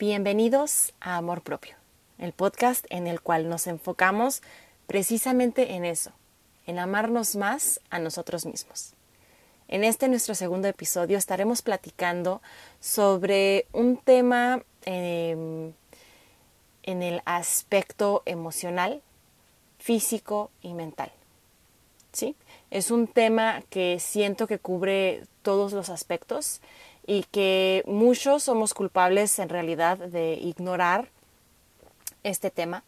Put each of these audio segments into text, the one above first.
Bienvenidos a Amor Propio, el podcast en el cual nos enfocamos precisamente en eso, en amarnos más a nosotros mismos. En este nuestro segundo episodio estaremos platicando sobre un tema em, en el aspecto emocional, físico y mental. ¿Sí? Es un tema que siento que cubre todos los aspectos y que muchos somos culpables en realidad de ignorar este tema.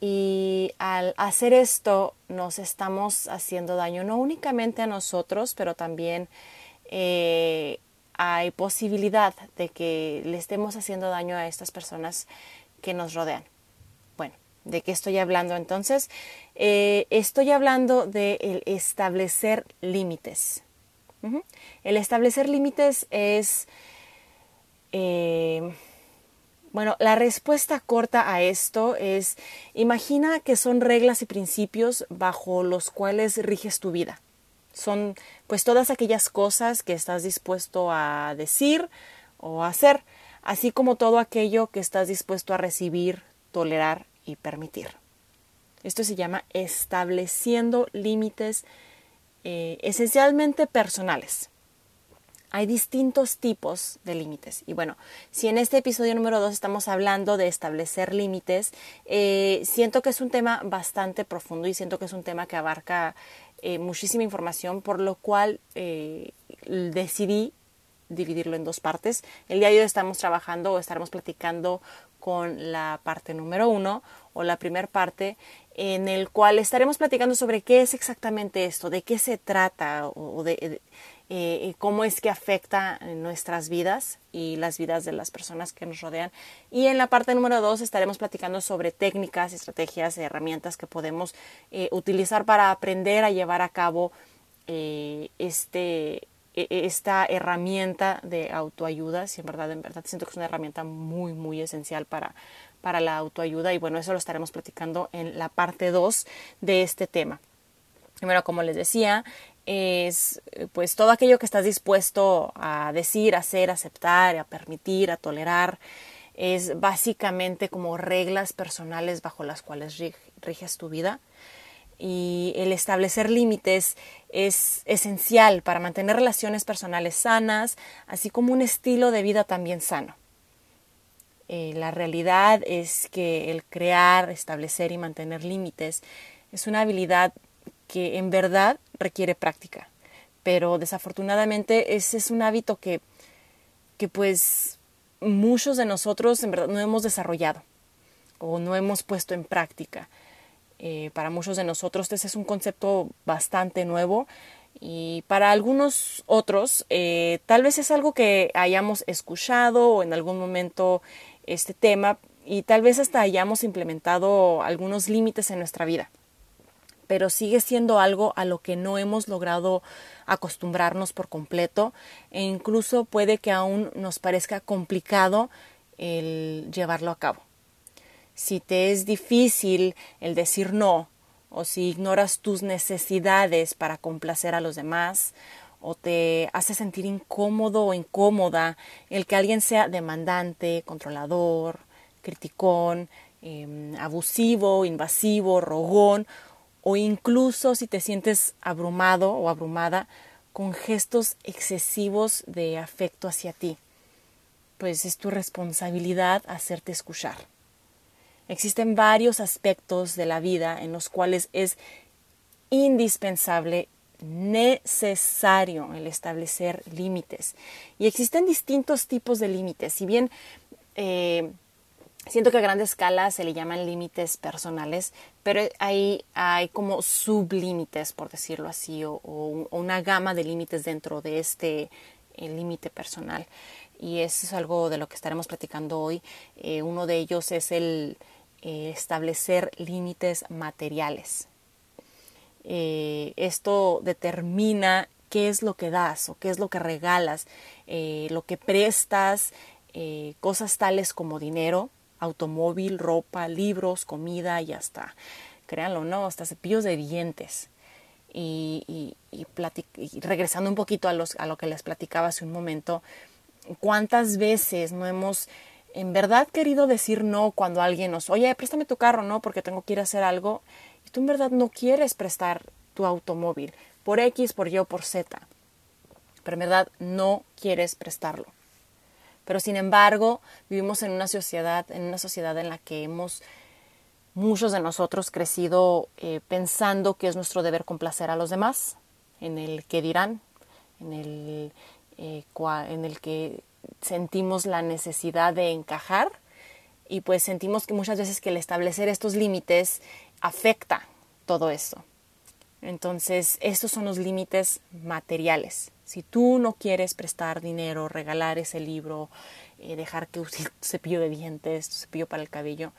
Y al hacer esto nos estamos haciendo daño no únicamente a nosotros, pero también eh, hay posibilidad de que le estemos haciendo daño a estas personas que nos rodean. Bueno, ¿de qué estoy hablando entonces? Eh, estoy hablando de establecer límites. El establecer límites es, eh, bueno, la respuesta corta a esto es, imagina que son reglas y principios bajo los cuales riges tu vida. Son pues todas aquellas cosas que estás dispuesto a decir o a hacer, así como todo aquello que estás dispuesto a recibir, tolerar y permitir. Esto se llama estableciendo límites eh, esencialmente personales. Hay distintos tipos de límites. Y bueno, si en este episodio número 2 estamos hablando de establecer límites, eh, siento que es un tema bastante profundo y siento que es un tema que abarca eh, muchísima información, por lo cual decidí dividirlo en dos partes. El día de hoy estamos trabajando o estaremos platicando con la parte número uno o la primera parte en el cual estaremos platicando sobre qué es exactamente esto, de qué se trata o de, eh, eh, cómo es que afecta nuestras vidas y las vidas de las personas que nos rodean. Y en la parte número dos estaremos platicando sobre técnicas, estrategias, herramientas que podemos eh, utilizar para aprender a llevar a cabo este, esta herramienta de autoayuda. Si en verdad, en verdad siento que es una herramienta muy, muy esencial para, para la autoayuda y bueno, eso lo estaremos platicando en la parte 2 de este tema. Bueno, como les decía, es pues todo aquello que estás dispuesto a decir, hacer, aceptar, a permitir, a tolerar, es básicamente como reglas personales bajo las cuales riges tu vida. Y el establecer límites es esencial para mantener relaciones personales sanas, así como un estilo de vida también sano. Eh, la realidad es que el crear, establecer y mantener límites es una habilidad que en verdad requiere práctica, pero desafortunadamente ese es un hábito que, que pues muchos de nosotros en verdad no hemos desarrollado o no hemos puesto en práctica. Eh, para muchos de nosotros este es un concepto bastante nuevo y para algunos otros eh, tal vez es algo que hayamos escuchado o en algún momento este tema y tal vez hasta hayamos implementado algunos límites en nuestra vida. Pero sigue siendo algo a lo que no hemos logrado acostumbrarnos por completo e incluso puede que aún nos parezca complicado el llevarlo a cabo. Si te es difícil el decir no, o si ignoras tus necesidades para complacer a los demás, o te hace sentir incómodo o incómoda el que alguien sea demandante, controlador, criticón, em, abusivo, invasivo, rogón, o incluso si te sientes abrumado o abrumada con gestos excesivos de afecto hacia ti, pues es tu responsabilidad hacerte escuchar. Existen varios aspectos de la vida en los cuales es indispensable necesario el establecer límites. Y existen distintos tipos de límites. Si bien eh, siento que a gran escala se le llaman límites personales, pero hay, hay como sublímites, por decirlo así, o, una gama de límites dentro de este eh, límite personal. Y eso es algo de lo que estaremos platicando hoy. Eh, uno de ellos es el establecer límites materiales. Eh, esto determina qué es lo que das o qué es lo que regalas, eh, lo que prestas, eh, cosas tales como dinero, automóvil, ropa, libros, comida y hasta, créanlo no, hasta cepillos de dientes. Y, y, regresando un poquito a, los, a lo que les platicaba hace un momento, ¿cuántas veces no hemos en verdad querido decir no cuando alguien nos, oye, préstame tu carro, no, porque tengo que ir a hacer algo, y tú en verdad no quieres prestar tu automóvil, por X, por Y o por Z, pero en verdad no quieres prestarlo. Pero sin embargo, vivimos en una sociedad, en una sociedad en la que hemos muchos de nosotros crecido eh, pensando que es nuestro deber complacer a los demás, en el que dirán, en el, eh, en el que sentimos la necesidad de encajar y pues sentimos que muchas veces que el establecer estos límites afecta todo esto. Entonces, estos son los límites materiales. Si tú no quieres prestar dinero, regalar ese libro, eh, dejar que use tu cepillo de dientes, tu cepillo para el cabello,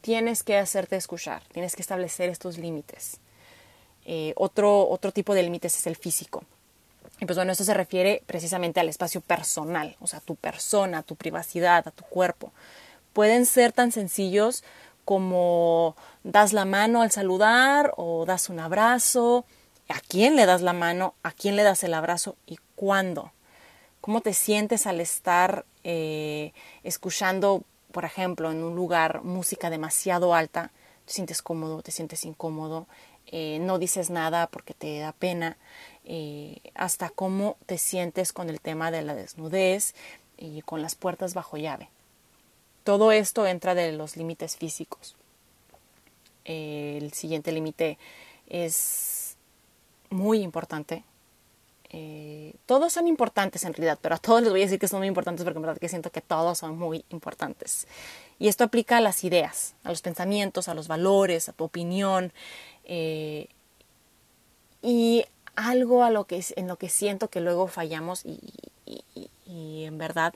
tienes que hacerte escuchar, tienes que establecer estos límites. Eh, otro, otro tipo de límites es el físico. Y pues bueno, esto se refiere precisamente al espacio personal, o sea, tu persona, tu privacidad, a tu cuerpo. Pueden ser tan sencillos como das la mano al saludar o das un abrazo, a quién le das la mano, a quién le das el abrazo y cuándo. ¿Cómo te sientes al estar eh, escuchando, por ejemplo, en un lugar música demasiado alta? ¿Te sientes cómodo? ¿Te sientes incómodo? Eh, no dices nada porque te da pena. Eh, hasta cómo te sientes con el tema de la desnudez y con las puertas bajo llave. Todo esto entra de los límites físicos. el siguiente límite es muy importante. Eh, todos son importantes en realidad, pero a todos les voy a decir que son muy importantes porque en verdad que siento que todos son muy importantes. Y esto aplica a las ideas, a los pensamientos, a los valores, a tu opinión. Eh, y algo a lo que, en lo que siento que luego fallamos y, y en verdad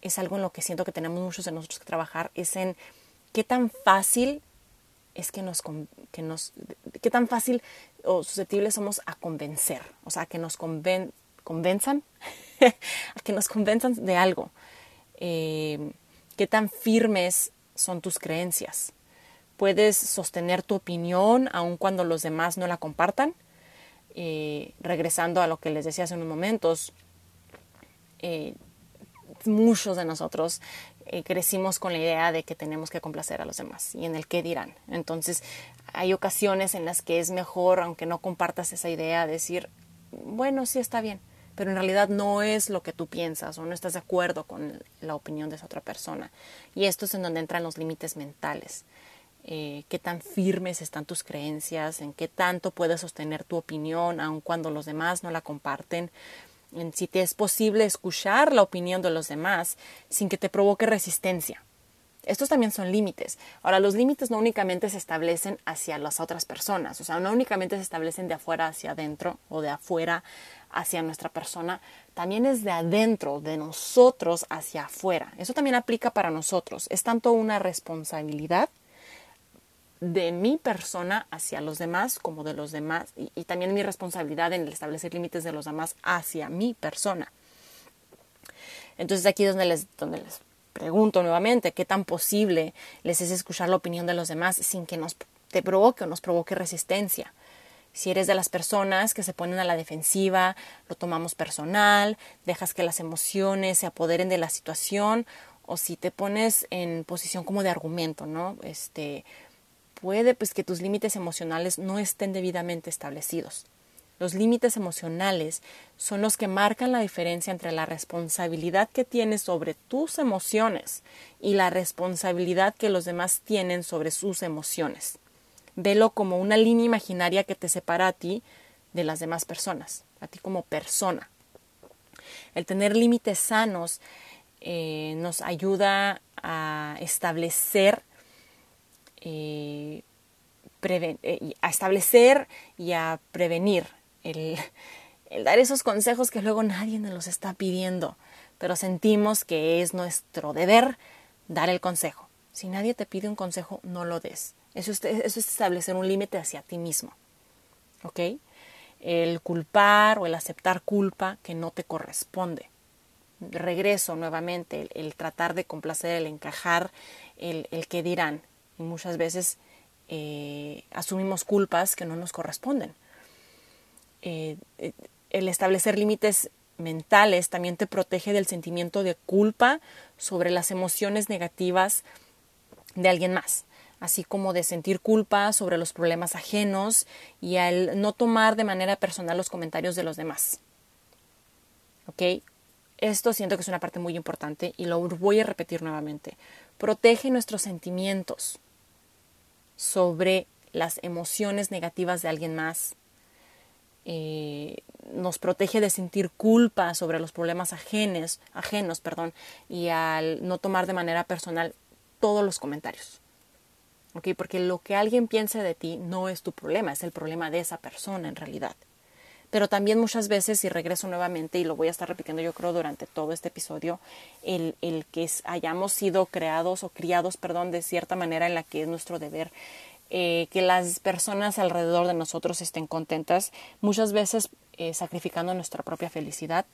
es algo en lo que siento que tenemos muchos de nosotros que trabajar, es en qué tan fácil es que nos, que nos qué tan fácil o susceptibles somos a convencer, o sea, que nos conven, convenzan, a que nos convenzan de algo. Eh, qué tan firmes son tus creencias. Puedes sostener tu opinión aun cuando los demás no la compartan. Eh, regresando a lo que les decía hace unos momentos, eh, muchos de nosotros eh, crecimos con la idea de que tenemos que complacer a los demás y en el qué dirán. Entonces, hay ocasiones en las que es mejor, aunque no compartas esa idea, decir, bueno, sí está bien, pero en realidad no es lo que tú piensas o no estás de acuerdo con la opinión de esa otra persona. Y esto es en donde entran los límites mentales. Eh, qué tan firmes están tus creencias, en qué tanto puedes sostener tu opinión, aun cuando los demás no la comparten en si te es posible escuchar la opinión de los demás sin que te provoque resistencia. Estos también son límites. Ahora, los límites no únicamente se establecen hacia las otras personas, o sea, no únicamente se establecen de afuera hacia adentro o de afuera hacia nuestra persona, también es de adentro, de nosotros hacia afuera. Eso también aplica para nosotros. Es tanto una responsabilidad de mi persona hacia los demás como de los demás y, también mi responsabilidad en establecer límites de los demás hacia mi persona. Entonces aquí es donde les, donde les pregunto nuevamente qué tan posible les es escuchar la opinión de los demás sin que nos te provoque o nos provoque resistencia. Si eres de las personas que se ponen a la defensiva, lo tomamos personal, dejas que las emociones se apoderen de la situación, o si te pones en posición como de argumento, ¿no? Este, puede pues que tus límites emocionales no estén debidamente establecidos. Los límites emocionales son los que marcan la diferencia entre la responsabilidad que tienes sobre tus emociones y la responsabilidad que los demás tienen sobre sus emociones. Velo como una línea imaginaria que te separa a ti de las demás personas, a ti como persona. El tener límites sanos eh, nos ayuda a establecer eh, eh, a establecer y a prevenir, el, dar esos consejos que luego nadie nos los está pidiendo, pero sentimos que es nuestro deber dar el consejo. Si nadie te pide un consejo, no lo des. Eso es, establecer un límite hacia ti mismo. El culpar o el aceptar culpa que no te corresponde. Regreso nuevamente, el, tratar de complacer, el encajar, el que dirán, y muchas veces eh, asumimos culpas que no nos corresponden. Eh, eh, el establecer límites mentales también te protege del sentimiento de culpa sobre las emociones negativas de alguien más, así como de sentir culpa sobre los problemas ajenos y al no tomar de manera personal los comentarios de los demás. Esto siento que es una parte muy importante y lo voy a repetir nuevamente. Protege nuestros sentimientos sobre las emociones negativas de alguien más. Eh, nos protege de sentir culpa sobre los problemas ajenos, ajenos perdón, y al no tomar de manera personal todos los comentarios. ¿Okay? Porque lo que alguien piense de ti no es tu problema, es el problema de esa persona en realidad. Pero también muchas veces, y regreso nuevamente, y lo voy a estar repitiendo yo creo durante todo este episodio, el, el que hayamos sido creados o criados, perdón, de cierta manera en la que es nuestro deber eh, que las personas alrededor de nosotros estén contentas, muchas veces eh, sacrificando nuestra propia felicidad.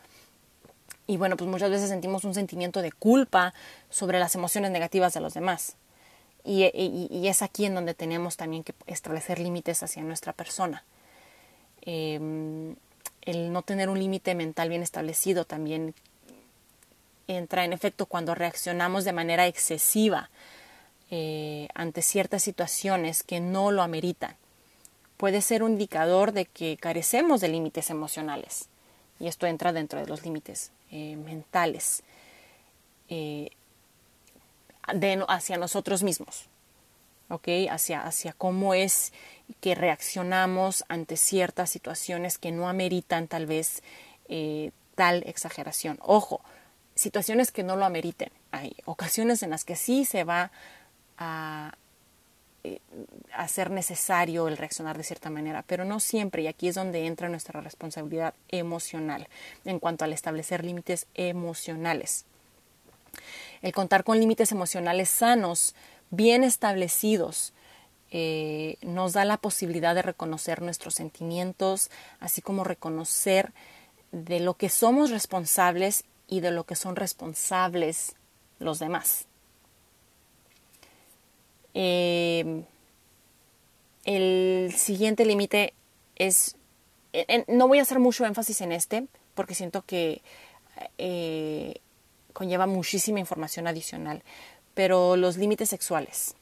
Y bueno, pues muchas veces sentimos un sentimiento de culpa sobre las emociones negativas de los demás. Y, y es aquí en donde tenemos también que establecer límites hacia nuestra persona. Em, el no tener un límite mental bien establecido también entra en efecto cuando reaccionamos de manera excesiva eh, ante ciertas situaciones que no lo ameritan. Puede ser un indicador de que carecemos de límites emocionales y esto entra dentro de los límites eh, mentales eh, hacia nosotros mismos, ¿ok? Hacia, hacia cómo es que reaccionamos ante ciertas situaciones que no ameritan tal vez eh, tal exageración. Ojo, situaciones que no lo ameriten. Hay ocasiones en las que sí se va a, eh, a ser necesario el reaccionar de cierta manera, pero no siempre, y aquí es donde entra nuestra responsabilidad emocional en cuanto al establecer límites emocionales. El contar con límites emocionales sanos, bien establecidos, eh, nos da la posibilidad de reconocer nuestros sentimientos, así como reconocer de lo que somos responsables y de lo que son responsables los demás. Eh, el siguiente límite es, no voy a hacer mucho énfasis en este, porque siento que eh, conlleva muchísima información adicional, pero los límites sexuales.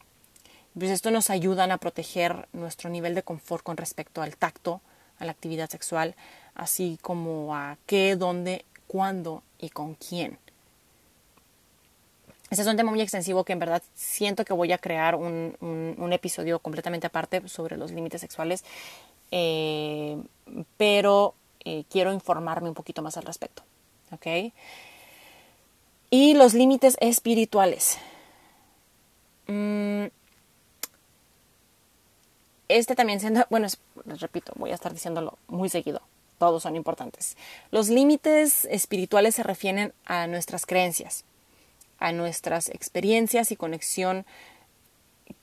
Pues esto nos ayudan a proteger nuestro nivel de confort con respecto al tacto, a la actividad sexual, así como a qué, dónde, cuándo y con quién. Este es un tema muy extensivo que en verdad siento que voy a crear un, episodio completamente aparte sobre los límites sexuales, eh, pero eh, quiero informarme un poquito más al respecto. ¿ok? Y los límites espirituales. Mm, este también siendo, bueno, les repito, voy a estar diciéndolo muy seguido, todos son importantes. Los límites espirituales se refieren a nuestras creencias, a nuestras experiencias y conexión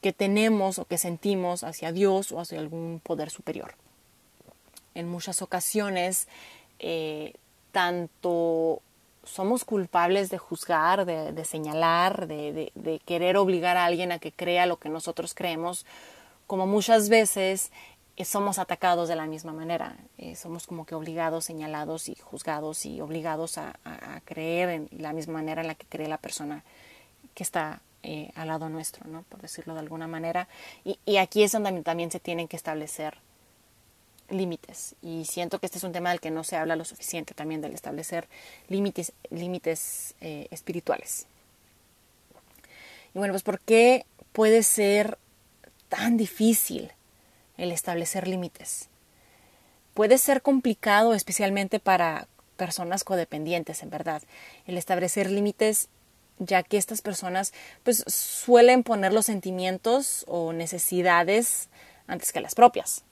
que tenemos o que sentimos hacia Dios o hacia algún poder superior. En muchas ocasiones, eh, tanto somos culpables de juzgar, de, señalar, de, querer obligar a alguien a que crea lo que nosotros creemos, como muchas veces eh, somos atacados de la misma manera. Eh, somos como que obligados, señalados y juzgados y obligados a, creer en la misma manera en la que cree la persona que está eh, al lado nuestro, ¿no? por decirlo de alguna manera. Y, aquí es donde también se tienen que establecer límites. Y siento que este es un tema del que no se habla lo suficiente también, del establecer límites, límites espirituales. Y bueno, pues ¿por qué puede ser tan difícil el establecer límites. Puede ser complicado especialmente para personas codependientes, en verdad, el establecer límites ya que estas personas pues suelen poner los sentimientos o necesidades antes que las propias.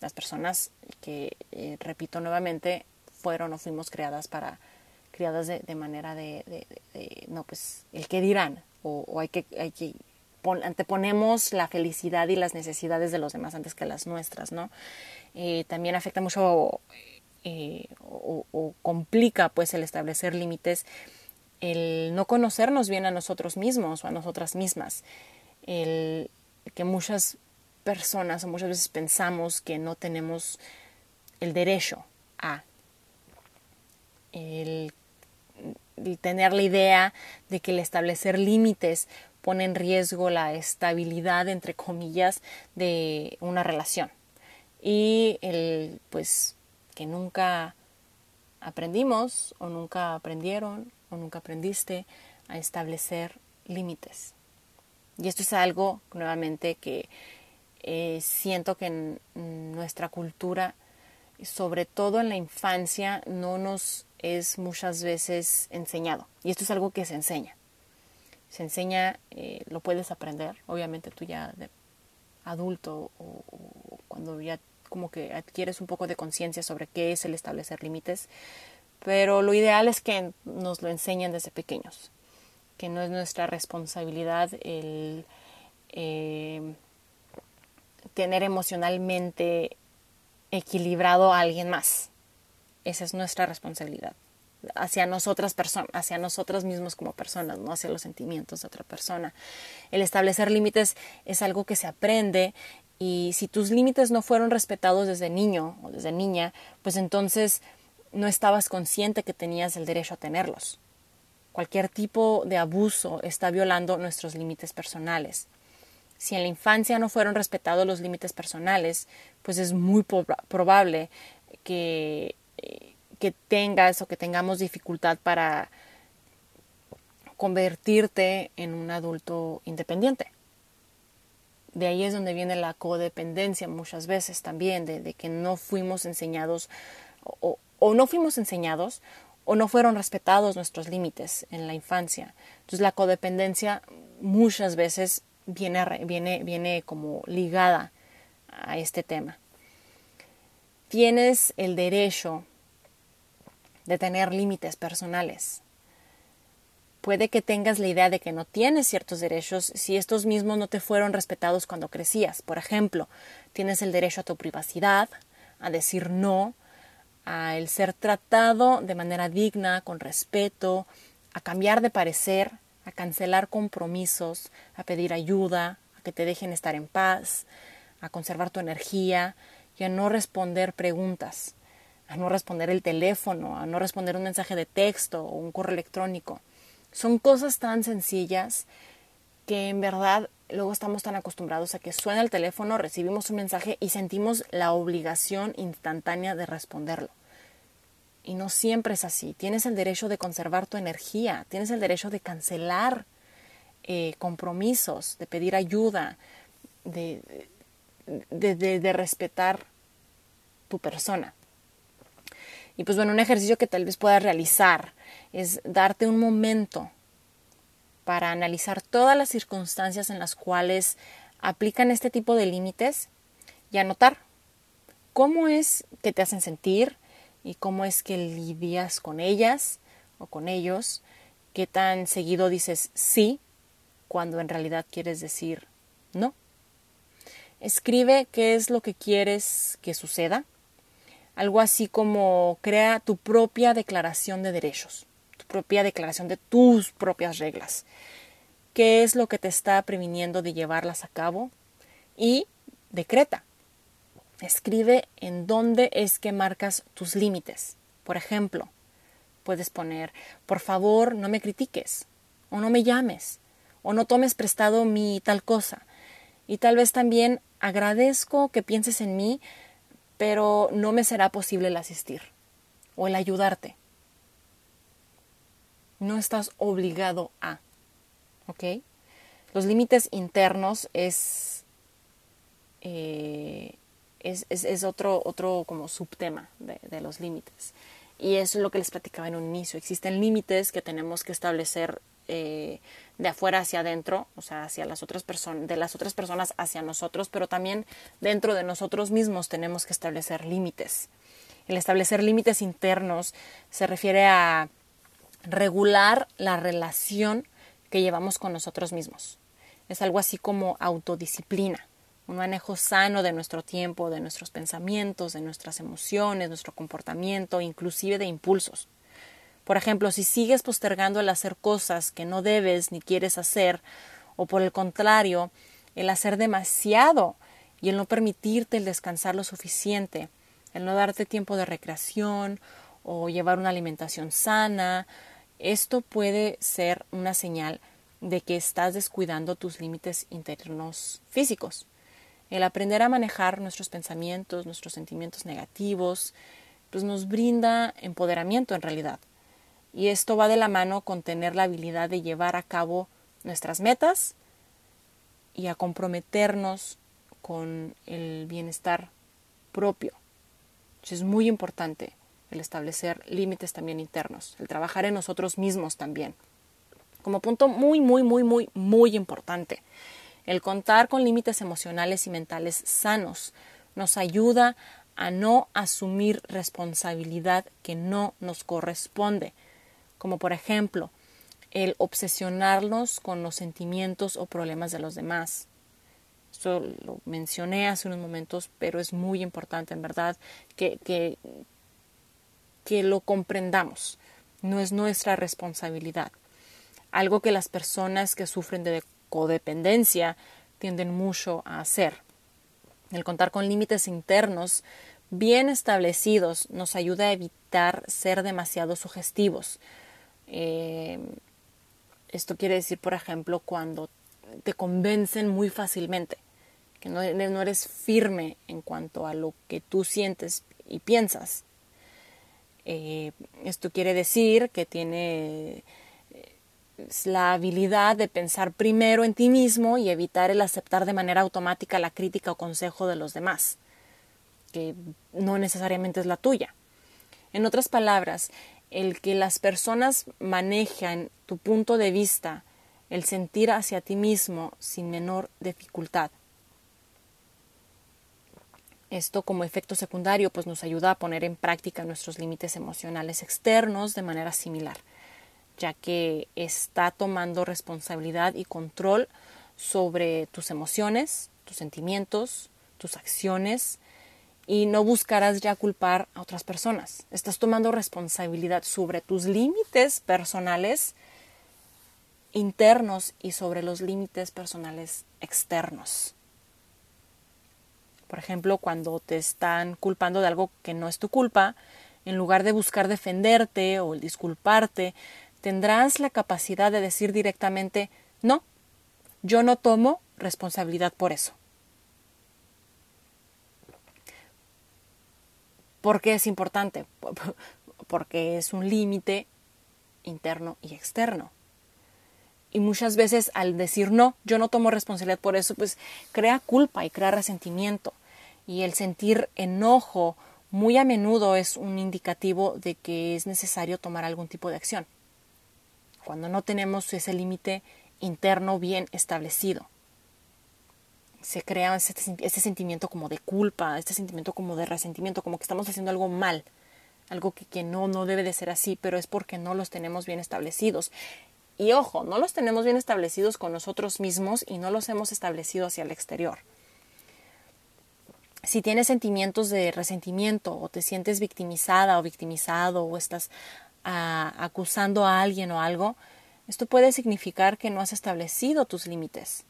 Las personas que, eh, repito nuevamente, fueron o fuimos creadas para, criadas de, manera de, no, pues, el que dirán, o, hay, que, hay que anteponemos la felicidad y las necesidades de los demás antes que las nuestras, ¿no? Eh, también afecta mucho eh, o, complica pues el establecer límites el no conocernos bien a nosotros mismos o a nosotras mismas, el que muchas personas o muchas veces pensamos que no tenemos el derecho a. el, tener la idea de que el establecer límites pone en riesgo la estabilidad, entre comillas, de una relación. Y el, pues, que nunca aprendimos o nunca aprendieron o nunca aprendiste a establecer límites. Y esto es algo, nuevamente, que eh, siento que en nuestra cultura, sobre todo en la infancia, no nos es muchas veces enseñado. Y esto es algo que se enseña. Se enseña, eh, lo puedes aprender, obviamente tú ya de adulto o, cuando ya como que adquieres un poco de conciencia sobre qué es el establecer límites, pero lo ideal es que nos lo enseñen desde pequeños, que no es nuestra responsabilidad el eh, tener emocionalmente equilibrado a alguien más. Esa es nuestra responsabilidad hacia nosotras personas, hacia nosotros mismos como personas, no hacia los sentimientos de otra persona. El establecer límites es algo que se aprende y si tus límites no fueron respetados desde niño o desde niña, pues entonces no estabas consciente que tenías el derecho a tenerlos. Cualquier tipo de abuso está violando nuestros límites personales. Si en la infancia no fueron respetados los límites personales, pues es muy probable que, que tengas o que tengamos dificultad para convertirte en un adulto independiente. De ahí es donde viene la codependencia muchas veces también, de, que no fuimos enseñados o, o no fuimos enseñados o no fueron respetados nuestros límites en la infancia. Entonces la codependencia muchas veces viene, viene, viene como ligada a este tema. Tienes el derecho de tener límites personales. Puede que tengas la idea de que no tienes ciertos derechos si estos mismos no te fueron respetados cuando crecías. Por ejemplo, tienes el derecho a tu privacidad, a decir no, a el ser tratado de manera digna, con respeto, a cambiar de parecer, a cancelar compromisos, a pedir ayuda, a que te dejen estar en paz, a conservar tu energía y a no responder preguntas, a no responder el teléfono, a no responder un mensaje de texto o un correo electrónico. Son cosas tan sencillas que en verdad luego estamos tan acostumbrados a que suena el teléfono, recibimos un mensaje y sentimos la obligación instantánea de responderlo. Y no siempre es así. Tienes el derecho de conservar tu energía, tienes el derecho de cancelar eh, compromisos, de pedir ayuda, de, de, respetar tu persona. Y pues bueno, un ejercicio que tal vez puedas realizar es darte un momento para analizar todas las circunstancias en las cuales aplican este tipo de límites y anotar cómo es que te hacen sentir, y cómo es que lidias con ellas o con ellos, qué tan seguido dices sí cuando en realidad quieres decir no. Escribe qué es lo que quieres que suceda, algo así como crea tu propia declaración de derechos, tu propia declaración de tus propias reglas, qué es lo que te está previniendo de llevarlas a cabo y decreta Escribe en dónde es que marcas tus límites. Por ejemplo, puedes poner, por favor, no me critiques, o no me llames, o no tomes prestado mi tal cosa. Y tal vez también agradezco que pienses en mí, pero no me será posible el asistir o el ayudarte. No estás obligado a. ¿Ok? Los límites internos es eh, es, es, otro, otro como subtema de, los límites. Y eso es lo que les platicaba en un inicio. Existen límites que tenemos que establecer eh, de afuera hacia adentro, o sea, hacia las otras personas, de las otras personas hacia nosotros, pero también dentro de nosotros mismos tenemos que establecer límites. El establecer límites internos se refiere a regular la relación que llevamos con nosotros mismos. Es algo así como autodisciplina un manejo sano de nuestro tiempo, de nuestros pensamientos, de nuestras emociones, nuestro comportamiento, inclusive de impulsos. Por ejemplo, si sigues postergando el hacer cosas que no debes ni quieres hacer, o por el contrario, el hacer demasiado y el no permitirte el descansar lo suficiente, el no darte tiempo de recreación o llevar una alimentación sana. Esto puede ser una señal de que estás descuidando tus límites internos físicos. El aprender a manejar nuestros pensamientos, nuestros sentimientos negativos, pues nos brinda empoderamiento en realidad. Y esto va de la mano con tener la habilidad de llevar a cabo nuestras metas y a comprometernos con el bienestar propio. es muy importante el establecer límites también internos, el trabajar en nosotros mismos también. Como punto muy, muy, muy, muy, muy importante, el contar con límites emocionales y mentales sanos nos ayuda a no asumir responsabilidad que no nos corresponde, como por ejemplo el obsesionarnos con los sentimientos o problemas de los demás. Esto lo mencioné hace unos momentos, pero es muy importante en verdad que, que, que lo comprendamos. No es nuestra responsabilidad. Algo que las personas que sufren de codependencia tienden mucho a hacer. El contar con límites internos bien establecidos nos ayuda a evitar ser demasiado sugestivos. Eh, esto quiere decir, por ejemplo, cuando te convencen muy fácilmente, que no, eres firme en cuanto a lo que tú sientes y piensas. Eh, esto quiere decir que tiene la habilidad de pensar primero en ti mismo y evitar el aceptar de manera automática la crítica o consejo de los demás, que no necesariamente es la tuya. En otras palabras, el que las personas manejan tu punto de vista, el sentir hacia ti mismo sin menor dificultad. Esto como efecto secundario pues nos ayuda a poner en práctica nuestros límites emocionales externos de manera similar ya que está tomando responsabilidad y control sobre tus emociones, tus sentimientos, tus acciones y no buscarás ya culpar a otras personas. Estás tomando responsabilidad sobre tus límites personales internos y sobre los límites personales externos. Por ejemplo, cuando te están culpando de algo que no es tu culpa, en lugar de buscar defenderte o disculparte, tendrás la capacidad de decir directamente, no, yo no tomo responsabilidad por eso. ¿Por qué es importante? Porque es un límite interno y externo. Y muchas veces al decir no, yo no tomo responsabilidad por eso, pues crea culpa y crea resentimiento. Y el sentir enojo muy a menudo es un indicativo de que es necesario tomar algún tipo de acción cuando no tenemos ese límite interno bien establecido. Se crea ese, sentimiento como de culpa, este sentimiento como de resentimiento, como que estamos haciendo algo mal, algo que, que no, no debe de ser así, pero es porque no los tenemos bien establecidos. Y ojo, no los tenemos bien establecidos con nosotros mismos y no los hemos establecido hacia el exterior. Si tienes sentimientos de resentimiento o te sientes victimizada o victimizado o estás acusando a alguien o algo, esto puede significar que no has establecido tus límites.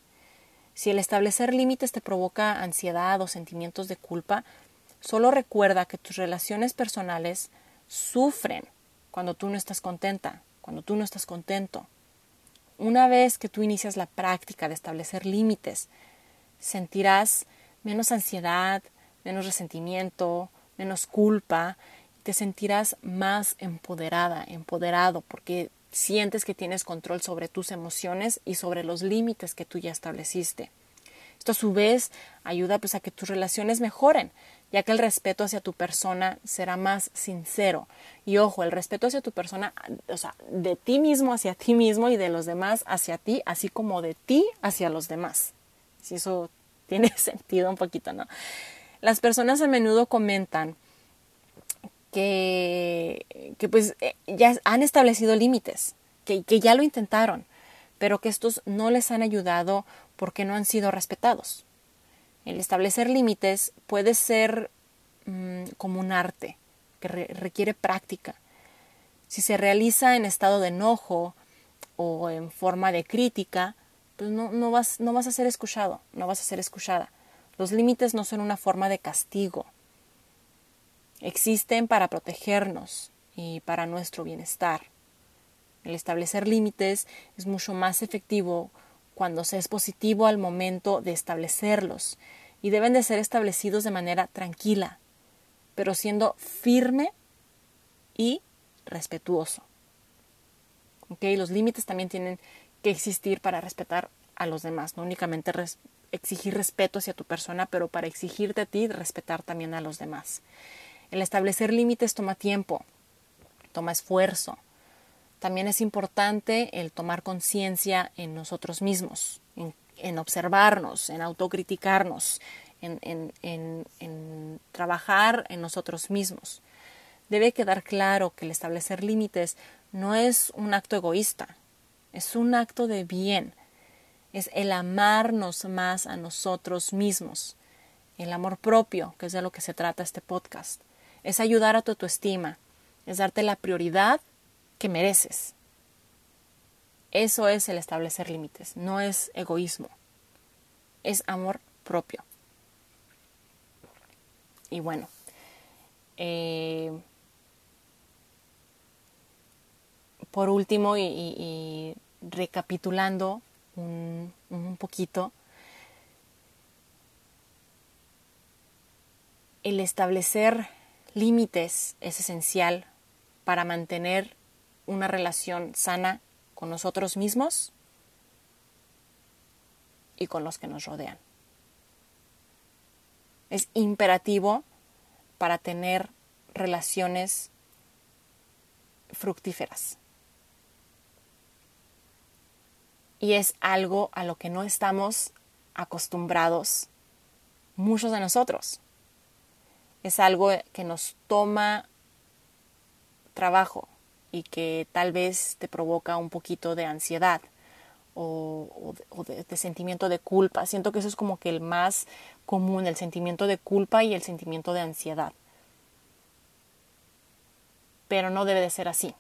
Si el establecer límites te provoca ansiedad o sentimientos de culpa, solo recuerda que tus relaciones personales sufren cuando tú no estás contenta, cuando tú no estás contento. Una vez que tú inicias la práctica de establecer límites, sentirás menos ansiedad, menos resentimiento, menos culpa te sentirás más empoderada, empoderado, porque sientes que tienes control sobre tus emociones y sobre los límites que tú ya estableciste. Esto a su vez ayuda pues a que tus relaciones mejoren, ya que el respeto hacia tu persona será más sincero. Y ojo, el respeto hacia tu persona, o sea, de ti mismo hacia ti mismo y de los demás hacia ti, así como de ti hacia los demás. Si eso tiene sentido un poquito, ¿no? Las personas a menudo comentan que, pues eh, ya han establecido límites, que, que ya lo intentaron, pero que estos no les han ayudado porque no han sido respetados. El establecer límites puede ser mm, como un arte que requiere práctica. Si se realiza en estado de enojo o en forma de crítica, pues no, no, vas, no vas a ser escuchado, no vas a ser escuchada. Los límites no son una forma de castigo, Existen para protegernos y para nuestro bienestar. El establecer límites es mucho más efectivo cuando se es positivo al momento de establecerlos y deben de ser establecidos de manera tranquila, pero siendo firme y respetuoso. Los límites también tienen que existir para respetar a los demás, no únicamente exigir respeto hacia tu persona, pero para exigirte a ti respetar también a los demás. El establecer límites toma tiempo, toma esfuerzo. También es importante el tomar conciencia en nosotros mismos, en, observarnos, en autocriticarnos, en, en trabajar en nosotros mismos. Debe quedar claro que el establecer límites no es un acto egoísta, es un acto de bien, es el amarnos más a nosotros mismos, el amor propio, que es de lo que se trata este podcast, es ayudar a tu autoestima, es darte la prioridad que mereces. Eso es el establecer límites, no es egoísmo, es amor propio. Y bueno, eh, por último, y, recapitulando un, un poquito, el establecer límites es esencial para mantener una relación sana con nosotros mismos y con los que nos rodean. Es imperativo para tener relaciones fructíferas. y es algo a lo que no estamos acostumbrados muchos de nosotros. Es algo que nos toma trabajo y que tal vez te provoca un poquito de ansiedad o, de, sentimiento de culpa. Siento que eso es como que el más común, el sentimiento de culpa y el sentimiento de ansiedad. Pero no debe de ser así.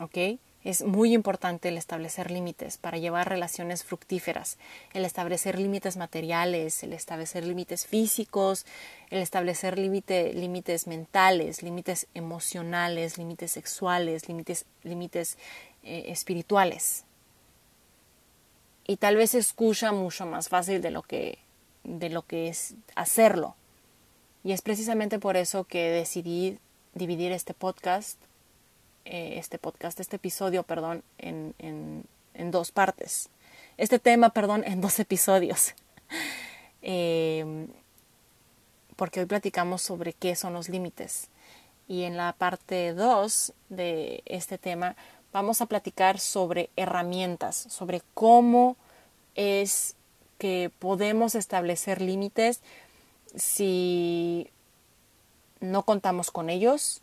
¿Ok? Es muy importante el establecer límites para llevar relaciones fructíferas, el establecer límites materiales, el establecer límites físicos, el establecer límites mentales, límites emocionales, límites sexuales, límites, límites eh, espirituales. Y tal vez escucha mucho más fácil de lo que, de lo que es hacerlo. Y es precisamente por eso que decidí dividir este podcast eh, este podcast, este episodio, perdón, en, en, dos partes. Este tema, perdón, en dos episodios. Eh, porque hoy platicamos sobre qué son los límites. Y en la parte 2 de este tema vamos a platicar sobre herramientas, sobre cómo es que podemos establecer límites si no contamos con ellos,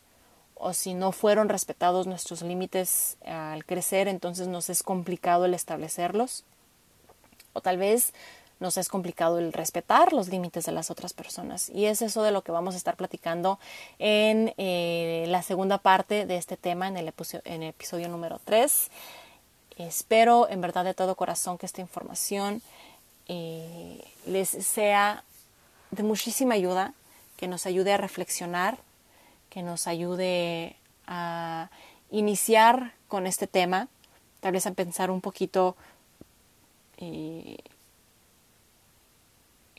o si no fueron respetados nuestros límites al crecer, entonces nos es complicado el establecerlos. O tal vez nos es complicado el respetar los límites de las otras personas. Y es eso de lo que vamos a estar platicando en eh, la segunda parte de este tema, en el, en el episodio número 3. Espero en verdad de todo corazón que esta información eh, les sea de muchísima ayuda, que nos ayude a reflexionar que nos ayude a iniciar con este tema, tal vez a pensar un poquito eh,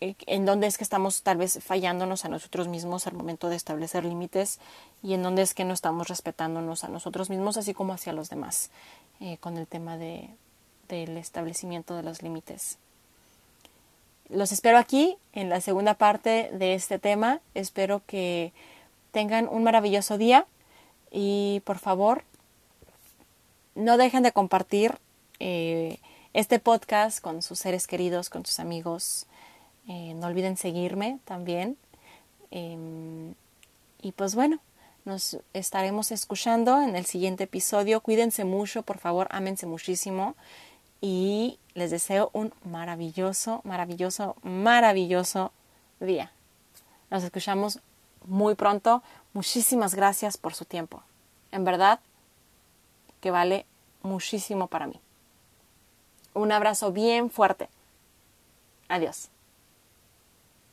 en dónde es que estamos tal vez fallándonos a nosotros mismos al momento de establecer límites y en dónde es que no estamos respetándonos a nosotros mismos así como hacia los demás eh, con el tema de, del establecimiento de los límites. Los espero aquí en la segunda parte de este tema. Espero que tengan un maravilloso día y por favor no dejen de compartir eh, este podcast con sus seres queridos, con sus amigos. Eh, no olviden seguirme también. Em, y pues bueno, nos estaremos escuchando en el siguiente episodio. Cuídense mucho, por favor, ámense muchísimo. Y les deseo un maravilloso, maravilloso, maravilloso día. Nos escuchamos muy pronto. Muchísimas gracias por su tiempo. En verdad que vale muchísimo para mí. Un abrazo bien fuerte. Adiós.